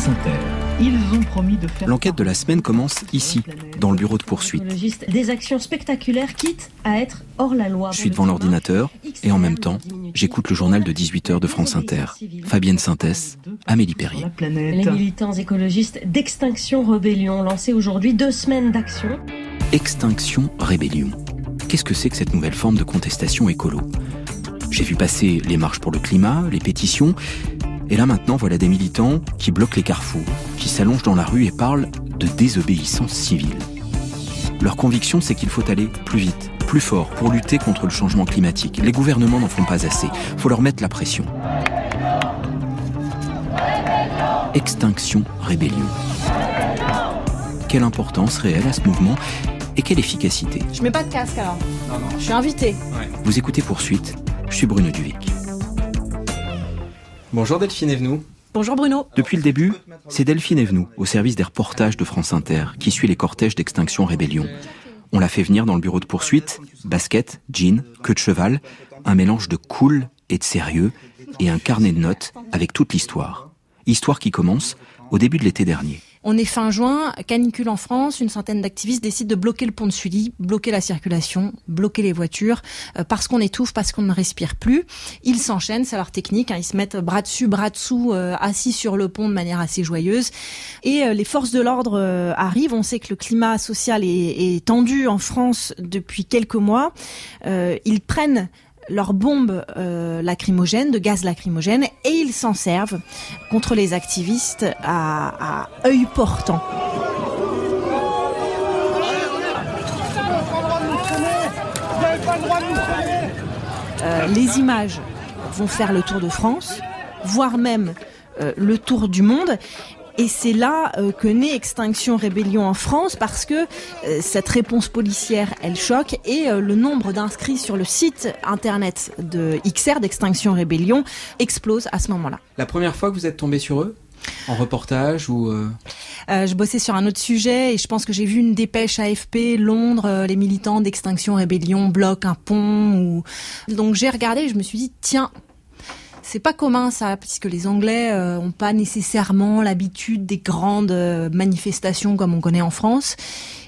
France Inter. Ils ont promis de faire. L'enquête de la semaine commence ici, dans le bureau de poursuite. Des actions spectaculaires quitte à être hors la loi. Je suis devant l'ordinateur et en même temps, j'écoute le journal de 18h de France Inter. Fabienne Synthès, Amélie Perrier. Les militants écologistes d'Extinction Rébellion lancé aujourd'hui deux semaines d'action. Extinction Rébellion. Qu'est-ce que c'est que cette nouvelle forme de contestation écolo? J'ai vu passer les marches pour le climat, les pétitions, et là maintenant, voilà des militants qui bloquent les carrefours, qui s'allongent dans la rue et parlent de désobéissance civile. Leur conviction, c'est qu'il faut aller plus vite, plus fort pour lutter contre le changement climatique. Les gouvernements n'en font pas assez. Faut leur mettre la pression. Extinction Rébellion. Quelle importance réelle à ce mouvement et quelle efficacité? Je mets pas de casque alors. Non, non. Je suis invité. Vous écoutez Poursuite, je suis Bruno Duvic. Bonjour Delphine Evenou. Bonjour Bruno. Depuis le début, c'est Delphine Evenou, au service des reportages de France Inter, qui suit les cortèges d'Extinction Rébellion. On l'a fait venir dans le bureau de poursuite, basket, jean, queue de cheval, un mélange de cool et de sérieux, et un carnet de notes avec toute l'histoire. Histoire qui commence au début de l'été dernier. On est fin juin, canicule en France, une centaine d'activistes décident de bloquer le pont de Sully, bloquer la circulation, bloquer les voitures, euh, parce qu'on étouffe, parce qu'on ne respire plus. Ils s'enchaînent, c'est leur technique, hein. ils se mettent bras dessus, bras dessous, euh, assis sur le pont de manière assez joyeuse. Et euh, les forces de l'ordre arrivent, on sait que le climat social est, tendu en France depuis quelques mois. ils prennent leurs bombes euh, lacrymogènes, de gaz lacrymogène, et ils s'en servent contre les activistes à œil portant. Euh, les images vont faire le tour de France, voire même euh, le tour du monde. Et c'est là euh, que naît Extinction Rébellion en France parce que cette réponse policière, elle choque et le nombre d'inscrits sur le site internet de XR d'Extinction Rébellion explose à ce moment-là. La première fois que vous êtes tombé sur eux? En reportage ou euh... je bossais sur un autre sujet et je pense que j'ai vu une dépêche AFP Londres, les militants d'Extinction Rébellion bloquent un pont ou donc j'ai regardé et je me suis dit tiens c'est pas commun ça, puisque les Anglais euh, ont pas nécessairement l'habitude des grandes euh, manifestations comme on connaît en France.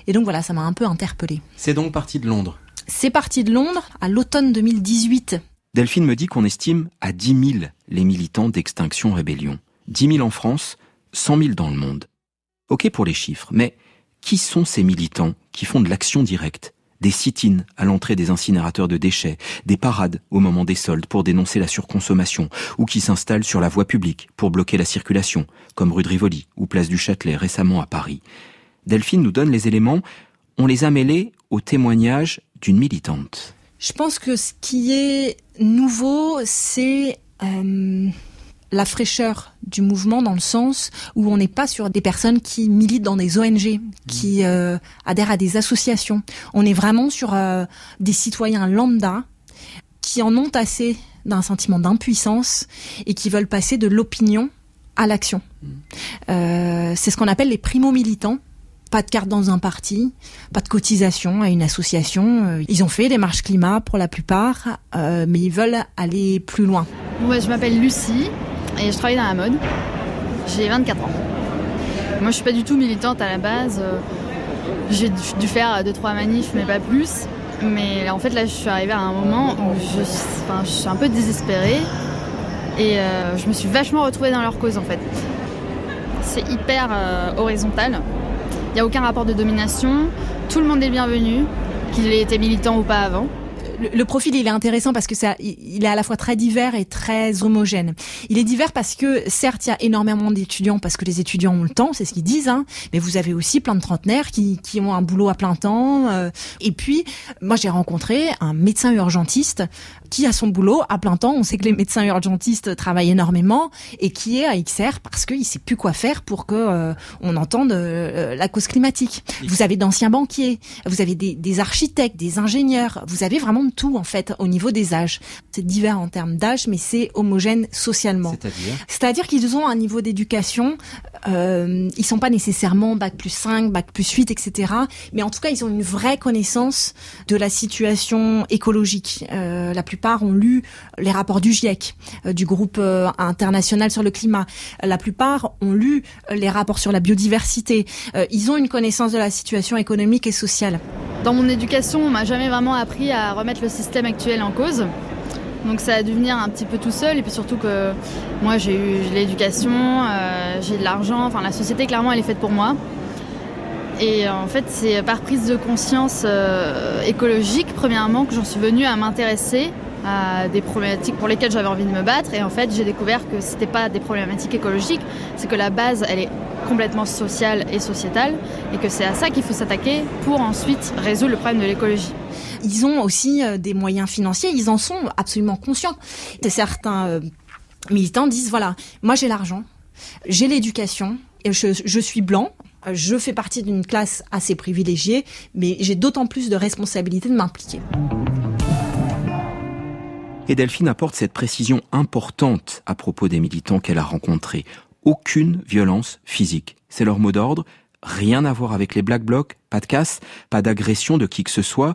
Et donc voilà, ça m'a un peu interpellé. C'est donc parti de Londres. C'est parti de Londres à l'automne 2018. Delphine me dit qu'on estime à 10 000 les militants d'Extinction Rébellion. 10 000 en France, 100 000 dans le monde. Ok pour les chiffres, mais qui sont ces militants qui font de l'action directe des sit-ins à l'entrée des incinérateurs de déchets, des parades au moment des soldes pour dénoncer la surconsommation, ou qui s'installent sur la voie publique pour bloquer la circulation, comme rue de Rivoli ou place du Châtelet récemment à Paris? Delphine nous donne les éléments, on les a mêlés au témoignage d'une militante. Je pense que ce qui est nouveau, c'est euh, la fraîcheur du mouvement dans le sens où on n'est pas sur des personnes qui militent dans des ONG, qui mmh. euh, adhèrent à des associations. On est vraiment sur euh, des citoyens lambda qui en ont assez d'un sentiment d'impuissance et qui veulent passer de l'opinion à l'action. Mmh. Euh, c'est ce qu'on appelle les primo-militants. Pas de carte dans un parti, pas de cotisation à une association. Ils ont fait des marches climat pour la plupart, euh, mais ils veulent aller plus loin. Ouais, je m'appelle Lucie, et je travaille dans la mode. J'ai 24 ans. Moi, je suis pas du tout militante à la base. Euh, j'ai dû faire 2-3 manifs, mais pas plus. Mais en fait, là, je suis arrivée à un moment où je, suis un peu désespérée. Et euh, je me suis vachement retrouvée dans leur cause, en fait. C'est hyper euh, horizontal. Il n'y a aucun rapport de domination. Tout le monde est bienvenu, qu'il ait été militant ou pas avant le, profil, il est intéressant parce que ça, il est à la fois très divers et très homogène. Il est divers parce que, certes, il y a énormément d'étudiants parce que les étudiants ont le temps, c'est ce qu'ils disent, hein, mais vous avez aussi plein de trentenaires qui, qui ont un boulot à plein temps. Euh, et puis, moi, j'ai rencontré un médecin urgentiste qui a son boulot à plein temps. On sait que les médecins urgentistes travaillent énormément et qui est à XR parce qu'il sait plus quoi faire pour que euh, on entende euh, la cause climatique. Vous avez d'anciens banquiers, vous avez des, des architectes, des ingénieurs, vous avez vraiment tout en fait au niveau des âges. C'est divers en termes d'âge, mais c'est homogène socialement. C'est-à-dire C'est-à-dire qu'ils ont un niveau d'éducation, euh, ils sont pas nécessairement bac plus 5, bac plus 8, etc. Mais en tout cas, ils ont une vraie connaissance de la situation écologique. Euh, la plupart ont lu les rapports du GIEC, euh, du groupe euh, international sur le climat. La plupart ont lu les rapports sur la biodiversité. Euh, ils ont une connaissance de la situation économique et sociale. Dans mon éducation, on m'a jamais vraiment appris à remettre le système actuel en cause. Donc ça a dû venir un petit peu tout seul et puis surtout que moi j'ai eu l'éducation, euh, j'ai de l'argent, enfin la société clairement elle est faite pour moi. Et en fait c'est par prise de conscience euh, écologique premièrement que j'en suis venue à m'intéresser à des problématiques pour lesquelles j'avais envie de me battre et en fait j'ai découvert que c'était pas des problématiques écologiques, c'est que la base elle est complètement sociale et sociétale et que c'est à ça qu'il faut s'attaquer pour ensuite résoudre le problème de l'écologie. Ils ont aussi euh, des moyens financiers, ils en sont absolument conscients. Certains euh, militants disent voilà, moi j'ai l'argent, j'ai l'éducation, je, je suis blanc, je fais partie d'une classe assez privilégiée, mais j'ai d'autant plus de responsabilité de m'impliquer. Et Delphine apporte cette précision importante à propos des militants qu'elle a rencontrés. Aucune violence physique. C'est leur mot d'ordre. Rien à voir avec les Black Blocs, pas de casse, pas d'agression de qui que ce soit.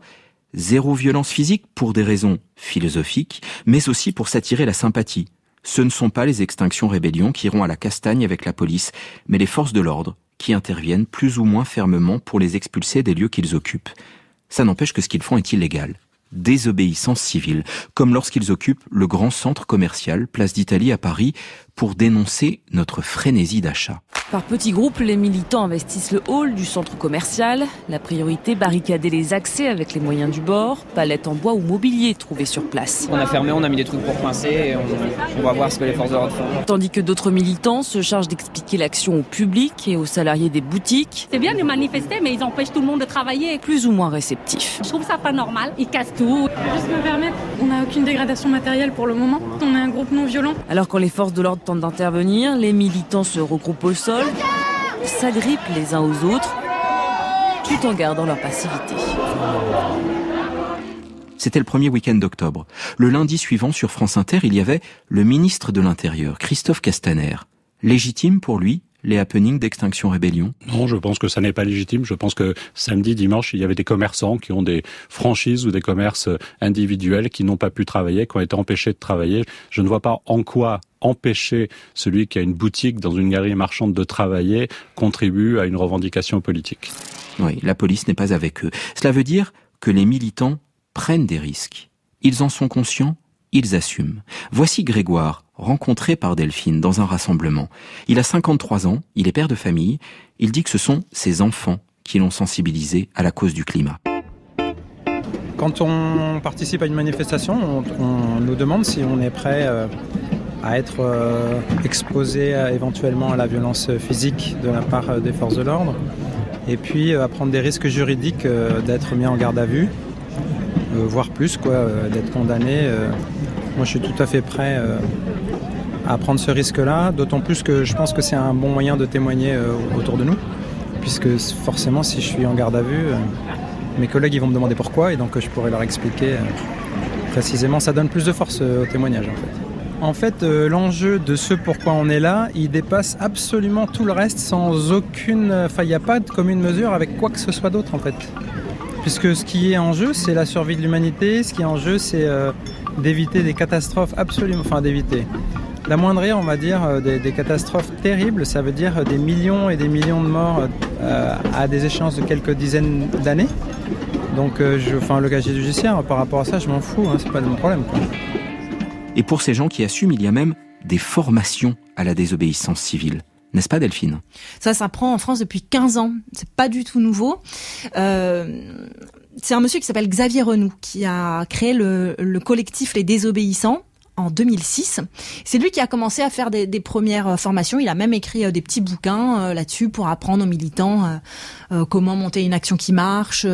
Zéro violence physique pour des raisons philosophiques, mais aussi pour s'attirer la sympathie. Ce ne sont pas les extinctions rébellions qui iront à la castagne avec la police, mais les forces de l'ordre qui interviennent plus ou moins fermement pour les expulser des lieux qu'ils occupent. Ça n'empêche que ce qu'ils font est illégal désobéissance civile, comme lorsqu'ils occupent le grand centre commercial Place d'Italie à Paris pour dénoncer notre frénésie d'achat. Par petits groupes, les militants investissent le hall du centre commercial. La priorité, barricader les accès avec les moyens du bord, palettes en bois ou mobilier trouvés sur place. On a fermé, on a mis des trucs pour coincer et on, on va voir ce que les forces de l'ordre font. Tandis que d'autres militants se chargent d'expliquer l'action au public et aux salariés des boutiques. C'est bien de manifester, mais ils empêchent tout le monde de travailler. Plus ou moins réceptifs. Je trouve ça pas normal. Ils cassent tout. Juste me permettre, on n'a aucune dégradation matérielle pour le moment. On est un groupe non violent. Alors quand les forces de l'ordre tentent d'intervenir, les militants se regroupent au sol, s'agrippent les uns aux autres, tout en gardant leur passivité. C'était le premier week-end d'octobre. Le lundi suivant, sur France Inter, il y avait le ministre de l'Intérieur, Christophe Castaner. Légitime pour lui les happenings d'Extinction Rébellion? Non, je pense que ça n'est pas légitime. Je pense que samedi, dimanche, il y avait des commerçants qui ont des franchises ou des commerces individuels qui n'ont pas pu travailler, qui ont été empêchés de travailler. Je ne vois pas en quoi empêcher celui qui a une boutique dans une galerie marchande de travailler contribue à une revendication politique. Oui, la police n'est pas avec eux. Cela veut dire que les militants prennent des risques. Ils en sont conscients, ils assument. Voici Grégoire, rencontré par Delphine dans un rassemblement. Il a 53 ans, il est père de famille, il dit que ce sont ses enfants qui l'ont sensibilisé à la cause du climat. Quand on participe à une manifestation, on, on nous demande si on est prêt euh, à être euh, exposé à, éventuellement à la violence physique de la part euh, des forces de l'ordre, et puis euh, à prendre des risques juridiques d'être mis en garde à vue, voire plus, quoi, d'être condamné. moi, je suis tout à fait prêt à prendre ce risque-là, d'autant plus que je pense que c'est un bon moyen de témoigner autour de nous, puisque forcément, si je suis en garde à vue, mes collègues vont me demander pourquoi, et donc je pourrais leur expliquer précisément. Ça donne plus de force au témoignage, en fait. En fait, euh, l'enjeu de ce pourquoi on est là, il dépasse absolument tout le reste sans aucune. Enfin, il n'y a pas de commune mesure avec quoi que ce soit d'autre, en fait. Puisque ce qui est en jeu, c'est la survie de l'humanité. Ce qui est en jeu, c'est euh, d'éviter des catastrophes absolument. Enfin, d'éviter. D'amoindrir, on va dire, euh, des, catastrophes terribles. Ça veut dire des millions et des millions de morts à des échéances de quelques dizaines d'années. Donc, je, enfin, le casier judiciaire, par rapport à ça, je m'en fous. Hein, c'est pas mon problème. Et pour ces gens qui assument, il y a même des formations à la désobéissance civile. N'est-ce pas Delphine? Ça, ça prend en France depuis 15 ans. C'est pas du tout nouveau. Euh, c'est un monsieur qui s'appelle Xavier Renoux qui a créé le collectif Les Désobéissants en 2006. C'est lui qui a commencé à faire des, premières euh, formations. Il a même écrit euh, des petits bouquins euh, là-dessus pour apprendre aux militants comment monter une action qui marche,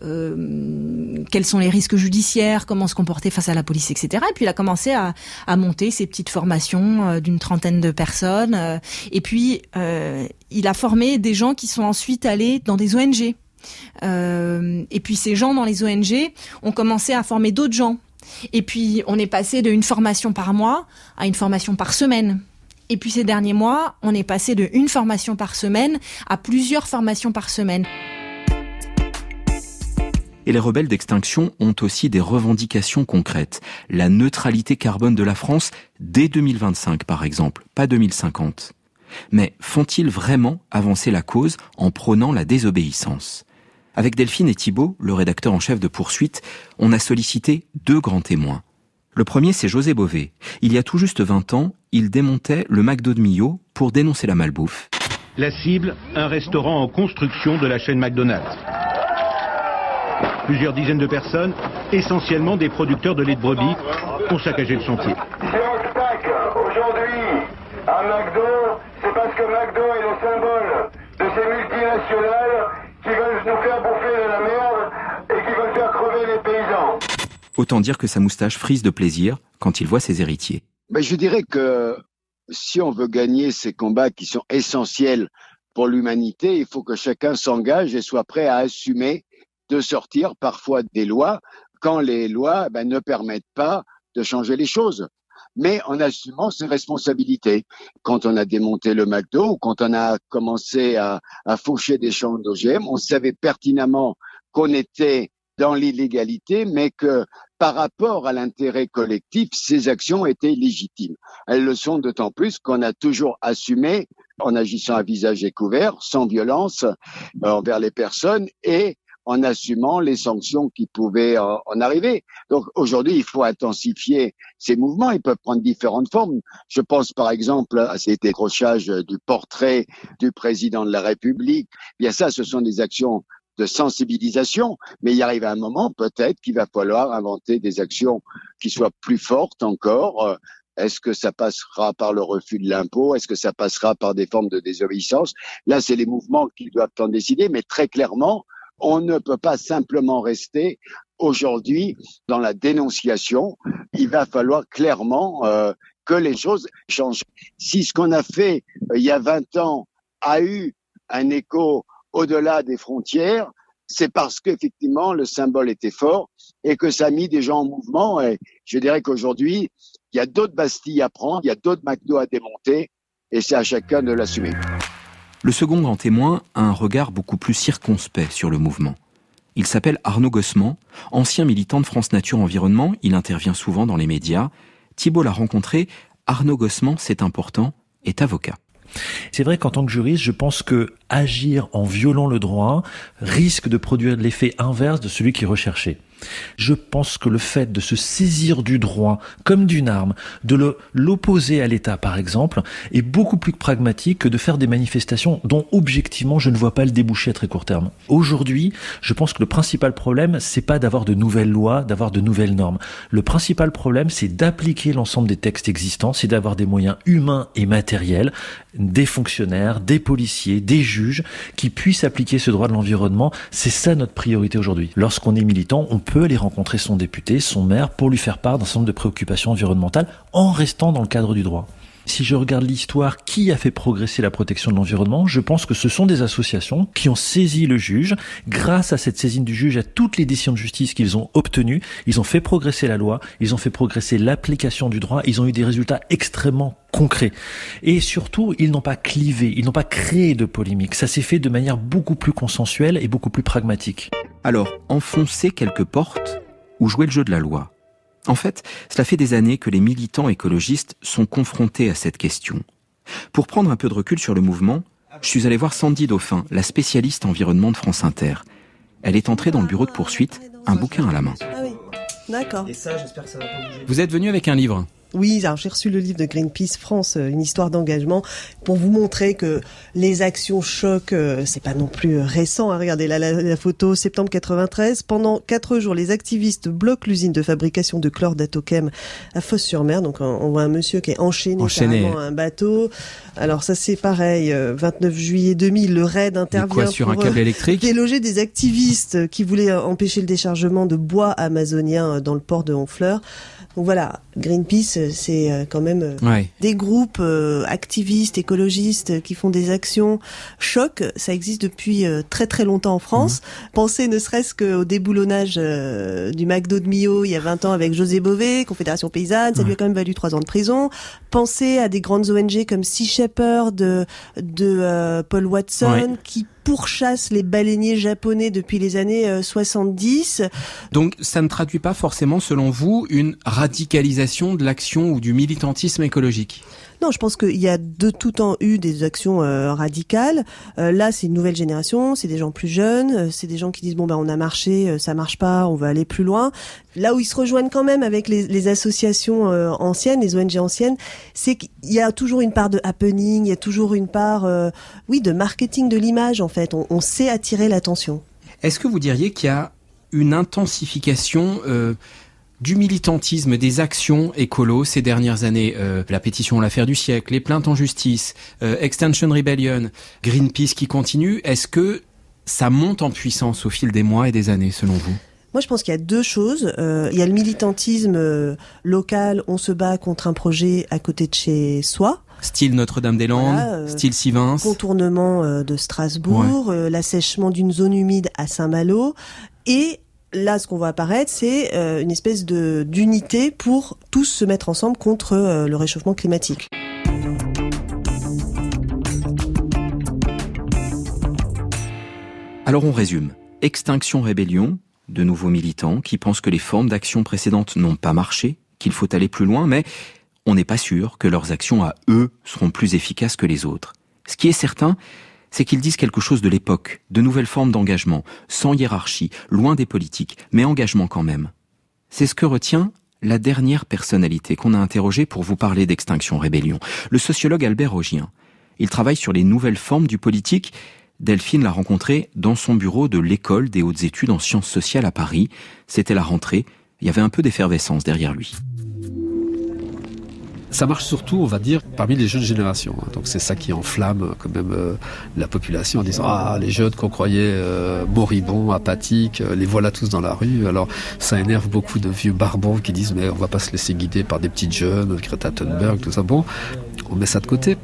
quels sont les risques judiciaires, comment se comporter face à la police, etc. Et puis il a commencé à, monter ces petites formations d'une trentaine de personnes. et puis il a formé des gens qui sont ensuite allés dans des ONG et puis ces gens dans les ONG ont commencé à former d'autres gens. Et puis on est passé d'une formation par mois à une formation par semaine. Et puis ces derniers mois, on est passé de une formation par semaine à plusieurs formations par semaine. Et les rebelles d'extinction ont aussi des revendications concrètes. La neutralité carbone de la France dès 2025 par exemple, pas 2050. Mais font-ils vraiment avancer la cause en prônant la désobéissance? Avec Delphine et Thibault, le rédacteur en chef de Poursuite, on a sollicité deux grands témoins. Le premier, c'est José Bové. Il y a tout juste 20 ans, il démontait le McDo de Millau pour dénoncer la malbouffe. La cible, un restaurant en construction de la chaîne McDonald's. Plusieurs dizaines de personnes, essentiellement des producteurs de lait de brebis, ont saccagé le sentier. aujourd'hui à McDo, c'est parce que McDo est le symbole de ces multinationales qui veulent nous faire bouffer de la merde et qui veulent faire crever les paysans. Autant dire que sa moustache frise de plaisir quand il voit ses héritiers. Mais je dirais que si on veut gagner ces combats qui sont essentiels pour l'humanité, il faut que chacun s'engage et soit prêt à assumer de sortir parfois des lois quand les lois ben, ne permettent pas de changer les choses. Mais en assumant ses responsabilités. Quand on a démonté le McDo, ou quand on a commencé à, à faucher des champs d'OGM, on savait pertinemment qu'on était dans l'illégalité, mais que par rapport à l'intérêt collectif, ces actions étaient légitimes. Elles le sont d'autant plus qu'on a toujours assumé en agissant à visage découvert, sans violence euh, envers les personnes et en assumant les sanctions qui pouvaient en, arriver. Donc aujourd'hui, il faut intensifier ces mouvements. Ils peuvent prendre différentes formes. Je pense par exemple à ces décrochages du portrait du président de la République. Bien ça, ce sont des actions de sensibilisation, mais il arrive un moment peut-être qu'il va falloir inventer des actions qui soient plus fortes encore. Est-ce que ça passera par le refus de l'impôt? Est-ce que ça passera par des formes de désobéissance? Là, c'est les mouvements qui doivent en décider, mais très clairement, on ne peut pas simplement rester aujourd'hui dans la dénonciation. Il va falloir clairement euh, que les choses changent. Si ce qu'on a fait euh, il y a 20 ans a eu un écho au-delà des frontières, c'est parce qu'effectivement le symbole était fort et que ça a mis des gens en mouvement. Et je dirais qu'aujourd'hui, il y a d'autres Bastilles à prendre, il y a d'autres McDo à démonter, et c'est à chacun de l'assumer. Le second grand témoin a un regard beaucoup plus circonspect sur le mouvement. Il s'appelle Arnaud Gossement, ancien militant de France Nature Environnement, il intervient souvent dans les médias. Thibault l'a rencontré, Arnaud Gossement, c'est important, est avocat. C'est vrai qu'en tant que juriste, je pense que agir en violant le droit risque de produire l'effet inverse de celui qui est recherché. Je pense que le fait de se saisir du droit comme d'une arme, de l'opposer à l'État par exemple, est beaucoup plus pragmatique que de faire des manifestations dont objectivement je ne vois pas le débouché à très court terme. Aujourd'hui, je pense que le principal problème, c'est pas d'avoir de nouvelles lois, d'avoir de nouvelles normes. Le principal problème, c'est d'appliquer l'ensemble des textes existants, c'est d'avoir des moyens humains et matériels, des fonctionnaires, des policiers, des juges qui puissent appliquer ce droit de l'environnement. C'est ça notre priorité aujourd'hui. Lorsqu'on est militant, aller rencontrer son député, son maire, pour lui faire part d'un certain nombre de préoccupations environnementales en restant dans le cadre du droit. Si je regarde l'histoire, qui a fait progresser la protection de l'environnement Je pense que ce sont des associations qui ont saisi le juge. Grâce à cette saisine du juge, à toutes les décisions de justice qu'ils ont obtenues, ils ont fait progresser la loi, ils ont fait progresser l'application du droit, ils ont eu des résultats extrêmement concrets. Et surtout, ils n'ont pas clivé, ils n'ont pas créé de polémique. Ça s'est fait de manière beaucoup plus consensuelle et beaucoup plus pragmatique. Alors, enfoncer quelques portes ou jouer le jeu de la loi en fait, cela fait des années que les militants écologistes sont confrontés à cette question. Pour prendre un peu de recul sur le mouvement, je suis allé voir Sandy Dauphin, la spécialiste environnement de France Inter. Elle est entrée dans le bureau de poursuite, un bouquin à la main. Ah oui, d'accord. Et ça, j'espère que ça va pas bouger. Vous êtes venu avec un livre? Oui, alors j'ai reçu le livre de Greenpeace France, euh, une histoire d'engagement, pour vous montrer que les actions choc, euh, c'est pas non plus euh, récent. Hein. Regardez la, la, photo, septembre 93. Pendant quatre jours, les activistes bloquent l'usine de fabrication de chlore d'Atochem à Fosse-sur-Mer. Donc on voit un monsieur qui est enchaîné, enchaîné. à un bateau. Alors ça c'est pareil. 29 juillet 2000, le raid intervient quoi, sur un câble électrique déloger des activistes qui voulaient empêcher le déchargement de bois amazonien dans le port de Honfleur. Donc voilà, Greenpeace c'est euh, quand même euh, Ouais. des groupes euh, activistes, écologistes qui font des actions choc. Ça existe depuis euh, très très longtemps en France. Pensez ne serait-ce qu'au déboulonnage euh, du McDo de Millau il y a 20 ans avec José Bové, Confédération Paysanne, ça lui a quand même valu trois ans de prison. Pensez à des grandes ONG comme Sea Shepherd de, de euh, Paul Watson Ouais. qui pourchassent les baleiniers japonais depuis les années euh, 70. Donc ça ne traduit pas forcément, selon vous, une radicalisation de l'action ou du militantisme écologique? Non, je pense qu'il y a de tout temps eu des actions euh, radicales. Euh, là, c'est une nouvelle génération, c'est des gens plus jeunes, euh, c'est des gens qui disent bon ben on a marché, euh, ça marche pas, on veut aller plus loin. Là où ils se rejoignent quand même avec les, associations euh, anciennes, les ONG anciennes, c'est qu'il y a toujours une part de happening, il y a toujours une part, euh, oui, de marketing de l'image en fait. On, sait attirer l'attention. Est-ce que vous diriez qu'il y a une intensification euh, du militantisme, des actions écolo ces dernières années La pétition L'affaire du siècle, les plaintes en justice, euh, Extension Rebellion, Greenpeace qui continue, est-ce que ça monte en puissance au fil des mois et des années selon vous? Moi, je pense qu'il y a deux choses. Euh, il y a le militantisme euh, local, on se bat contre un projet à côté de chez soi. Style Notre-Dame-des-Landes, Voilà, euh, style Sivins contournement euh, de Strasbourg, euh, l'assèchement d'une zone humide à Saint-Malo, et là, ce qu'on voit apparaître, c'est euh, une espèce de d'unité pour tous se mettre ensemble contre euh, le réchauffement climatique. Alors on résume. Extinction Rébellion, de nouveaux militants qui pensent que les formes d'action précédentes n'ont pas marché, qu'il faut aller plus loin, mais on n'est pas sûr que leurs actions à eux seront plus efficaces que les autres. Ce qui est certain, c'est qu'ils disent quelque chose de l'époque, de nouvelles formes d'engagement, sans hiérarchie, loin des politiques, mais engagement quand même. C'est ce que retient la dernière personnalité qu'on a interrogée pour vous parler d'Extinction Rébellion, le sociologue Albert Augien. Il travaille sur les nouvelles formes du politique. Delphine l'a rencontré dans son bureau de l'école des hautes études en sciences sociales à Paris. C'était la rentrée. Il y avait un peu d'effervescence derrière lui. Ça marche surtout, on va dire, parmi les jeunes générations. hein. Donc c'est ça qui enflamme quand même euh, la population en disant ah les jeunes qu'on croyait euh, moribonds, apathiques, euh, les voilà tous dans la rue. Alors ça énerve beaucoup de vieux barbons qui disent mais on va pas se laisser guider par des petites jeunes, Greta Thunberg, tout ça. Bon, on met ça de côté.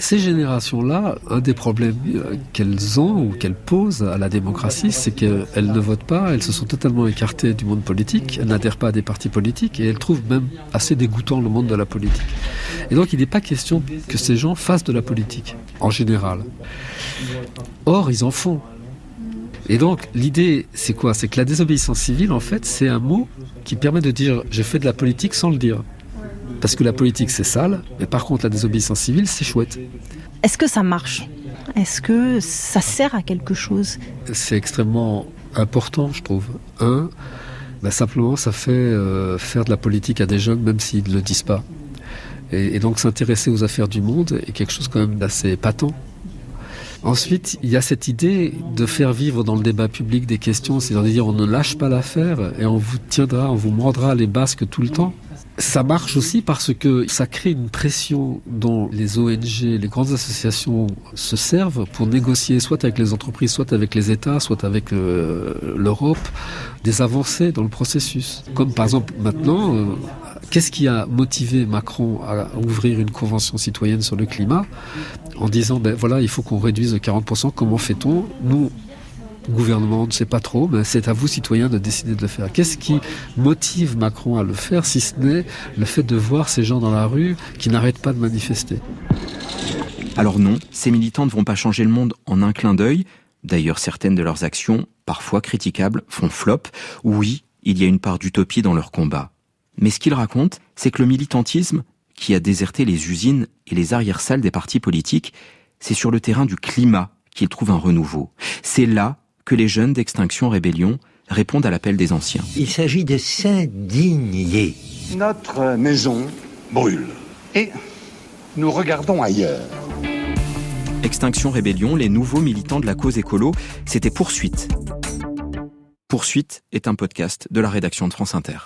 Ces générations-là, un des problèmes euh, qu'elles ont ou qu'elles posent à la démocratie, c'est qu'elles ne votent pas, elles se sont totalement écartées du monde politique, elles n'adhèrent pas à des partis politiques et elles trouvent même assez dégoûtant le monde de la politique. Et donc il n'est pas question que ces gens fassent de la politique, en général. Or, ils en font. Et donc l'idée, c'est quoi? C'est que la désobéissance civile, en fait, c'est un mot qui permet de dire j'ai fait de la politique sans le dire. Parce que la politique, c'est sale, mais par contre, la désobéissance civile, c'est chouette. Est-ce que ça marche? Est-ce que ça sert à quelque chose? C'est extrêmement important, je trouve. Un, ben simplement, ça fait euh, faire de la politique à des jeunes, même s'ils ne le disent pas. Et, et donc, s'intéresser aux affaires du monde est quelque chose quand même d'assez épatant. Ensuite, il y a cette idée de faire vivre dans le débat public des questions, c'est-à-dire on ne lâche pas l'affaire et on vous tiendra, on vous mordra les basques tout le temps. Ça marche aussi parce que ça crée une pression dont les ONG, les grandes associations se servent pour négocier soit avec les entreprises, soit avec les États, soit avec euh, l'Europe, des avancées dans le processus. Comme par exemple maintenant, euh, qu'est-ce qui a motivé Macron à ouvrir une convention citoyenne sur le climat en disant ben voilà, il faut qu'on réduise de 40%, comment fait-on? Nous, gouvernement, ne sait pas trop, mais c'est à vous, citoyens, de décider de le faire. Qu'est-ce qui motive Macron à le faire, si ce n'est le fait de voir ces gens dans la rue qui n'arrêtent pas de manifester? Alors non, ces militants ne vont pas changer le monde en un clin d'œil. D'ailleurs, certaines de leurs actions, parfois critiquables, font flop. Oui, il y a une part d'utopie dans leur combat. Mais ce qu'ils racontent, c'est que le militantisme, qui a déserté les usines et les arrière-salles des partis politiques, c'est sur le terrain du climat qu'ils trouvent un renouveau. C'est là que les jeunes d'Extinction Rébellion répondent à l'appel des anciens. Il s'agit de s'indigner. Notre maison brûle. Et nous regardons ailleurs. Extinction Rébellion, les nouveaux militants de la cause écolo, c'était Poursuite. Poursuite est un podcast de la rédaction de France Inter.